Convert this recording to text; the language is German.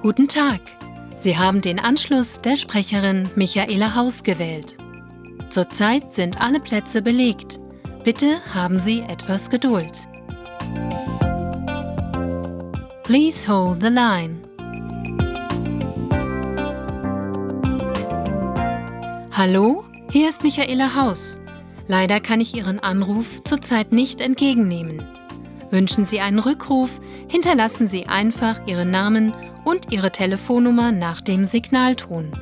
Guten Tag. Sie haben den Anschluss der Sprecherin Michaela Haus gewählt. Zurzeit sind alle Plätze belegt. Bitte haben Sie etwas Geduld. Please hold the line. Hallo, hier ist Michaela Haus. Leider kann ich Ihren Anruf zurzeit nicht entgegennehmen. Wünschen Sie einen Rückruf, hinterlassen Sie einfach Ihren Namen und Ihre Telefonnummer nach dem Signalton.